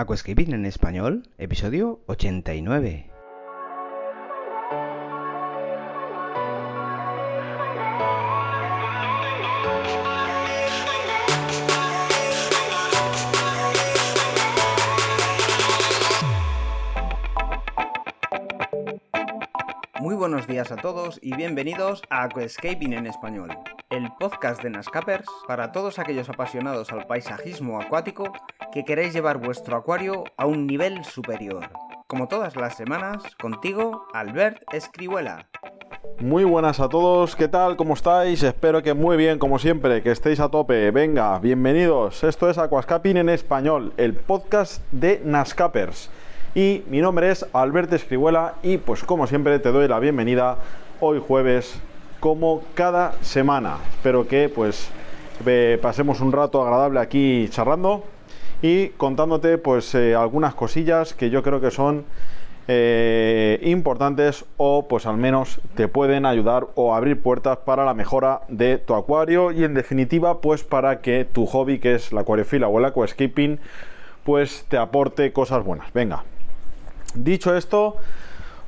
Aquascaping en español, episodio 89. Muy buenos días a todos y bienvenidos a Aquascaping en español, el podcast de Nascapers para todos aquellos apasionados al paisajismo acuático que queréis llevar vuestro acuario a un nivel superior. Como todas las semanas, contigo, Albert Escribuela. Muy buenas a todos, ¿qué tal? ¿Cómo estáis? Espero que muy bien, como siempre, que estéis a tope. Venga, bienvenidos. Esto es Aquascaping en español, el podcast de Nascapers y mi nombre es Alberto Escribuela y pues como siempre te doy la bienvenida hoy jueves como cada semana. Espero que pues pasemos un rato agradable aquí charlando y contándote pues eh, algunas cosillas que yo creo que son eh, importantes o pues al menos te pueden ayudar o abrir puertas para la mejora de tu acuario y en definitiva pues para que tu hobby que es la acuariofila o el aquascaping pues te aporte cosas buenas. Venga, Dicho esto,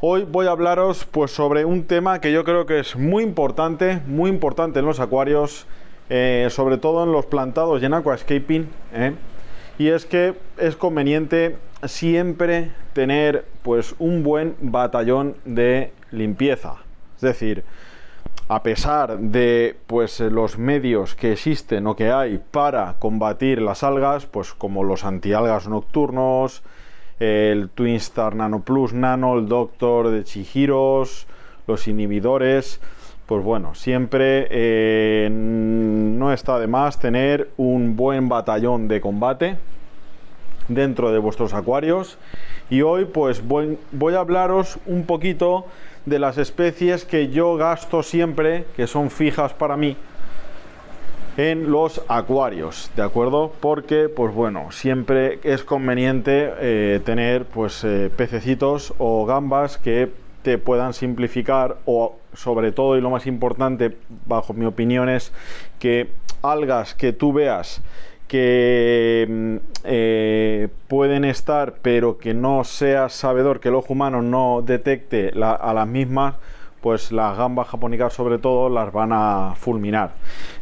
hoy voy a hablaros pues sobre un tema que yo creo que es muy importante, muy importante en los acuarios, eh, sobre todo en los plantados y en aquascaping, ¿eh? y es que es conveniente siempre tener pues un buen batallón de limpieza, es decir, a pesar de pues los medios que existen o que hay para combatir las algas, pues como los antialgas nocturnos, el Twinstar Nano Plus Nano, el Doctor de Chihiros, los inhibidores. Pues bueno, siempre eh, no está de más tener un buen batallón de combate dentro de vuestros acuarios. Y hoy pues voy, voy a hablaros un poquito de las especies que yo gasto siempre, que son fijas para mí, en los acuarios, ¿de acuerdo? Porque, pues bueno, siempre es conveniente eh, tener pues eh, pececitos o gambas que te puedan simplificar o sobre todo y lo más importante bajo mi opinión es que algas que tú veas que mm, eh, pueden estar pero que no seas sabedor que el ojo humano no detecte a las mismas pues las gambas japónicas sobre todo las van a fulminar.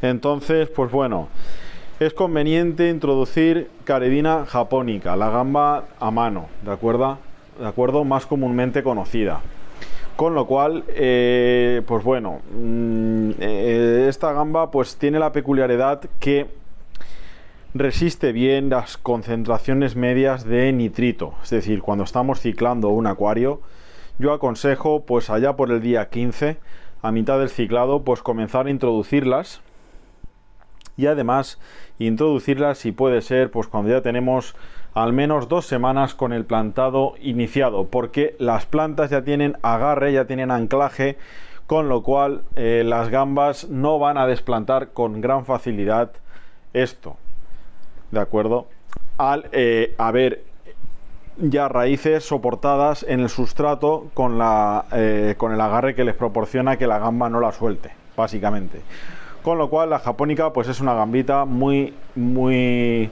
Entonces, pues bueno, es conveniente introducir caredina japónica, la gamba a mano, ¿de acuerdo? ¿De acuerdo? Más comúnmente conocida. Con lo cual, eh, pues bueno, mm, eh, esta gamba pues tiene la peculiaridad que resiste bien las concentraciones medias de nitrito. Es decir, cuando estamos ciclando un acuario, yo aconsejo pues allá por el día 15 a mitad del ciclado pues comenzar a introducirlas y además introducirlas si puede ser pues cuando ya tenemos al menos dos semanas con el plantado iniciado porque las plantas ya tienen agarre ya tienen anclaje con lo cual eh, las gambas no van a desplantar con gran facilidad esto de acuerdo al eh, haber ya raíces soportadas en el sustrato con, la, eh, con el agarre que les proporciona que la gamba no la suelte, básicamente. Con lo cual la japónica pues es una gambita muy, muy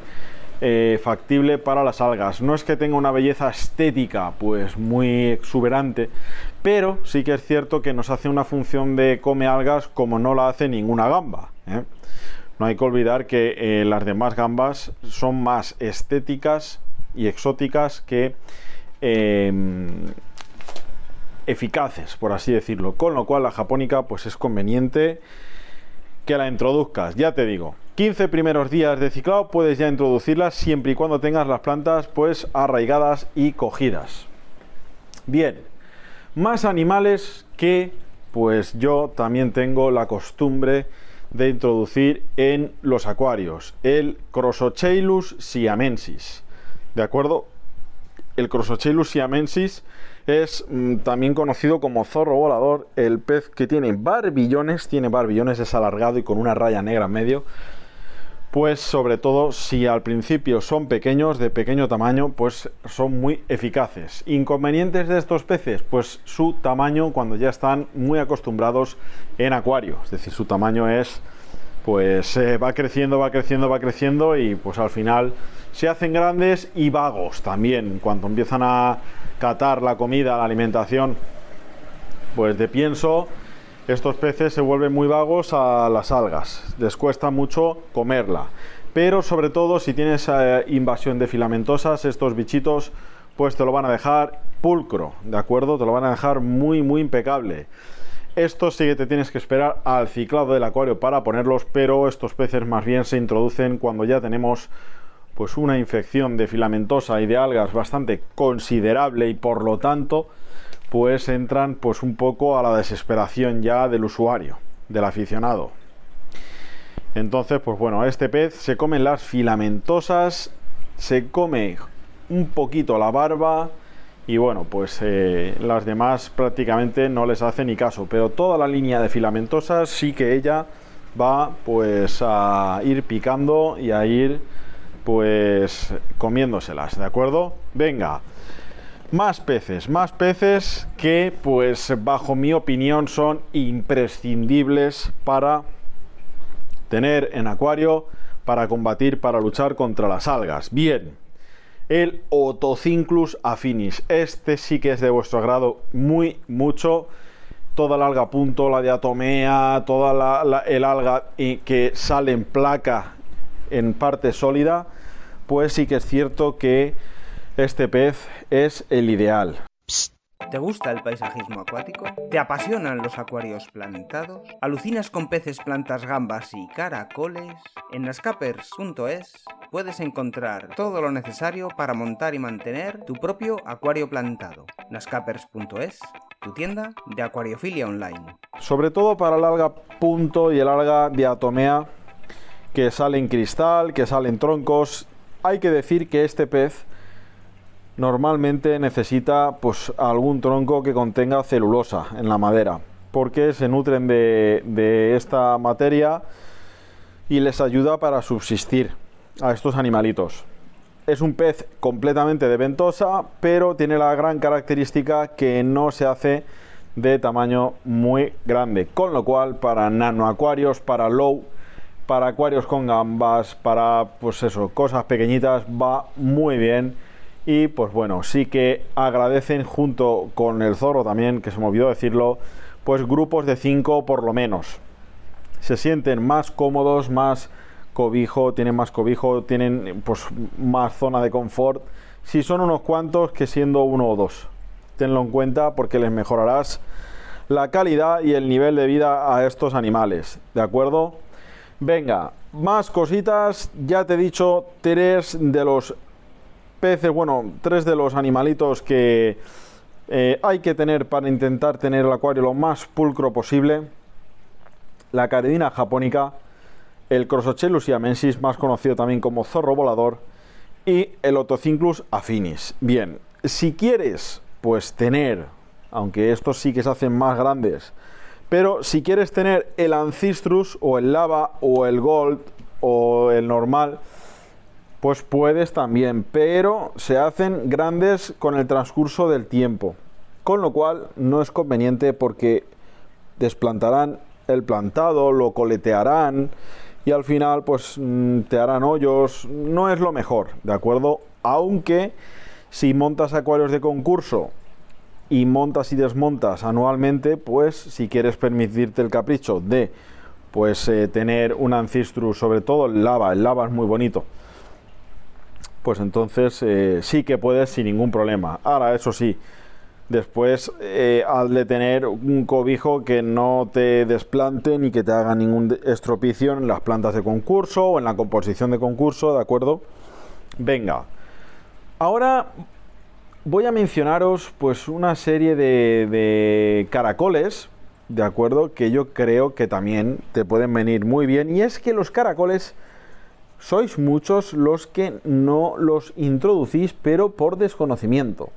eh, factible para las algas. No es que tenga una belleza estética pues muy exuberante, pero sí que es cierto que nos hace una función de come algas como no la hace ninguna gamba. ¿eh? No hay que olvidar que las demás gambas son más estéticas y exóticas que em, eficaces, por así decirlo. Con lo cual la japónica pues es conveniente que la introduzcas. Ya te digo, 15 primeros días de ciclado puedes ya introducirlas siempre y cuando tengas las plantas pues arraigadas y cogidas. Bien, más animales que pues yo también tengo la costumbre de introducir en los acuarios. El Crosochelus siamensis. ¿De acuerdo? El Crossochelus siamensis es mm, también conocido como zorro volador, el pez que tiene barbillones, tiene barbillones, es alargado y con una raya negra en medio. Pues sobre todo si al principio son pequeños, de pequeño tamaño, pues son muy eficaces. Inconvenientes de estos peces, pues su tamaño cuando ya están muy acostumbrados en acuario, es decir, su tamaño es pues eh, va creciendo, va creciendo, va creciendo y pues al final se hacen grandes y vagos también. Cuando empiezan a catar la comida, la alimentación, pues de pienso, estos peces se vuelven muy vagos a las algas. Les cuesta mucho comerla. Pero sobre todo si tienes eh, invasión de filamentosas, estos bichitos pues te lo van a dejar pulcro, ¿de acuerdo? Te lo van a dejar muy, muy impecable. Esto sí que te tienes que esperar al ciclado del acuario para ponerlos, pero estos peces más bien se introducen cuando ya tenemos pues una infección de filamentosa y de algas bastante considerable y por lo tanto pues entran pues un poco a la desesperación ya del usuario, del aficionado. Entonces, pues bueno, este pez se come las filamentosas, se come un poquito la barba y bueno, pues eh, las demás prácticamente no les hace ni caso, pero toda la línea de filamentosas sí que ella va pues a ir picando y a ir pues comiéndoselas, ¿de acuerdo? Venga, más peces, más peces que pues bajo mi opinión son imprescindibles para tener en acuario, para combatir, para luchar contra las algas. Bien, el Otocinklus affinis. Este sí que es de vuestro agrado muy mucho. Toda la alga punto, la diatomea, toda la, el alga que sale en placa en parte sólida, pues sí que es cierto que este pez es el ideal. ¿Te gusta el paisajismo acuático? ¿Te apasionan los acuarios plantados? ¿Alucinas con peces, plantas, gambas y caracoles? En nascapers.es puedes encontrar todo lo necesario para montar y mantener tu propio acuario plantado. nascapers.es, tu tienda de acuariofilia online. Sobre todo para el alga punto y el alga diatomea que sale en cristal, que salen troncos. Hay que decir que este pez normalmente necesita pues algún tronco que contenga celulosa en la madera porque se nutren de, esta materia y les ayuda para subsistir a estos animalitos. Es un pez completamente de ventosa, pero tiene la gran característica que no se hace de tamaño muy grande, con lo cual para nanoacuarios, para low, para acuarios con gambas, para pues eso, cosas pequeñitas va muy bien y pues bueno, sí que agradecen junto con el zorro también, que se me olvidó decirlo, pues grupos de 5 por lo menos. Se sienten más cómodos, más cobijo, tienen más cobijo, tienen pues más zona de confort. Si son unos cuantos que siendo uno o dos. Tenlo en cuenta porque les mejorarás la calidad y el nivel de vida a estos animales. ¿De acuerdo? Venga, más cositas. Ya te he dicho tres de los peces, bueno, tres de los animalitos que eh, hay que tener para intentar tener el acuario lo más pulcro posible. La caridina japónica, el Crossochelus siamensis, más conocido también como zorro volador, y el Otocinklus affinis. Bien, si quieres, pues tener, aunque estos sí que se hacen más grandes, pero si quieres tener el Ancistrus o el Lava o el Gold o el normal, pues puedes también, pero se hacen grandes con el transcurso del tiempo, con lo cual no es conveniente porque desplantarán el plantado, lo coletearán y al final pues mm, te harán hoyos, no es lo mejor, ¿de acuerdo? Aunque si montas acuarios de concurso y montas y desmontas anualmente, pues si quieres permitirte el capricho de pues eh, tener un ancistrus, sobre todo el lava, el lava es muy bonito pues entonces eh, sí que puedes sin ningún problema. Ahora, eso sí, después eh, al de tener un cobijo que no te desplante ni que te haga ningún estropicio en las plantas de concurso o en la composición de concurso, ¿de acuerdo? Venga, ahora voy a mencionaros pues una serie de caracoles, ¿de acuerdo? Que yo creo que también te pueden venir muy bien. Y es que los caracoles sois muchos los que no los introducís, pero por desconocimiento.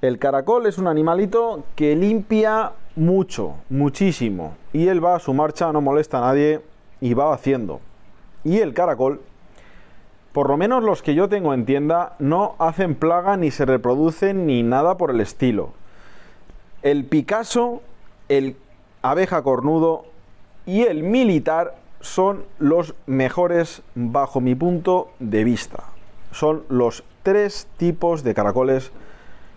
El caracol es un animalito que limpia mucho, muchísimo, y él va a su marcha, no molesta a nadie y va haciendo. Y el caracol, por lo menos los que yo tengo en tienda, no hacen plaga ni se reproducen ni nada por el estilo. El Picasso, el abeja cornudo y el militar son los mejores bajo mi punto de vista. son los tres tipos de caracoles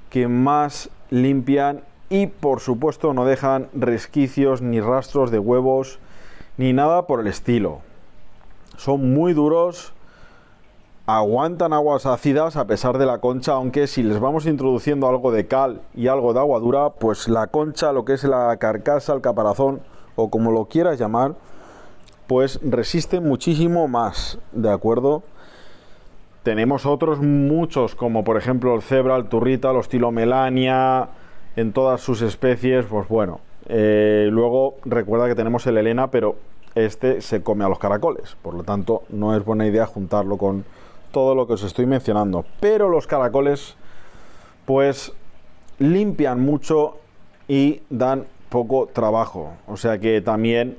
que más limpian y por supuesto no dejan resquicios ni rastros de huevos ni nada por el estilo. Son muy duros, aguantan aguas ácidas a pesar de la concha, aunque si les vamos introduciendo algo de cal y algo de agua dura, pues la concha, lo que es la carcasa, el caparazón o como lo quieras llamar, pues resiste muchísimo más, ¿de acuerdo? Tenemos otros muchos, como por ejemplo el cebra, el turrita, el estilomelania, en todas sus especies, pues bueno. Eh, luego recuerda que tenemos el Elena, pero este se come a los caracoles, por lo tanto no es buena idea juntarlo con todo lo que os estoy mencionando. Pero los caracoles, pues limpian mucho y dan poco trabajo. O sea que también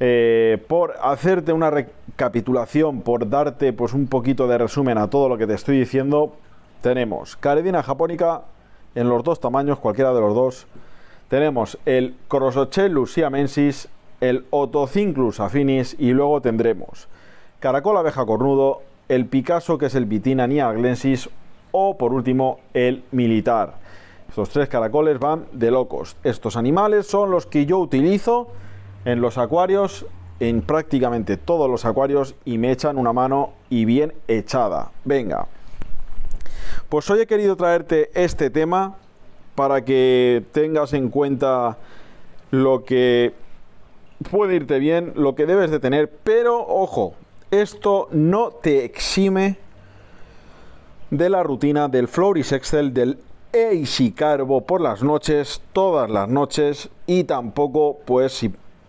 eh, por hacerte una recapitulación, por darte pues un poquito de resumen a todo lo que te estoy diciendo, tenemos caredina japónica en los dos tamaños, cualquiera de los dos. Tenemos el Crossocellus siamensis, el Otocinclus affinis y luego tendremos caracol abeja cornudo, el Picasso, que es el Vitina niaglensis, o por último el militar. Estos tres caracoles van de locos. Estos animales son los que yo utilizo en los acuarios, en prácticamente todos los acuarios, y me echan una mano y bien echada. Venga. Pues hoy he querido traerte este tema para que tengas en cuenta lo que puede irte bien, lo que debes de tener, pero ojo, esto no te exime de la rutina del Floris Excel del Easy Carbo por las noches, todas las noches, y tampoco pues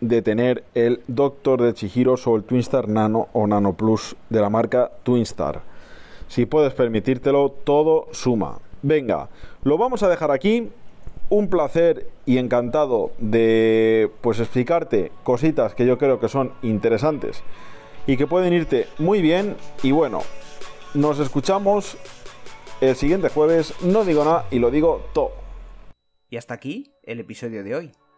de tener el Doctor de Chihiro o el Twinstar Nano o Nano Plus de la marca Twinstar. Si puedes permitírtelo, todo suma. Venga, lo vamos a dejar aquí. Un placer y encantado de pues explicarte cositas que yo creo que son interesantes y que pueden irte muy bien. Y bueno, nos escuchamos el siguiente jueves. No digo nada y lo digo todo. Y hasta aquí el episodio de hoy.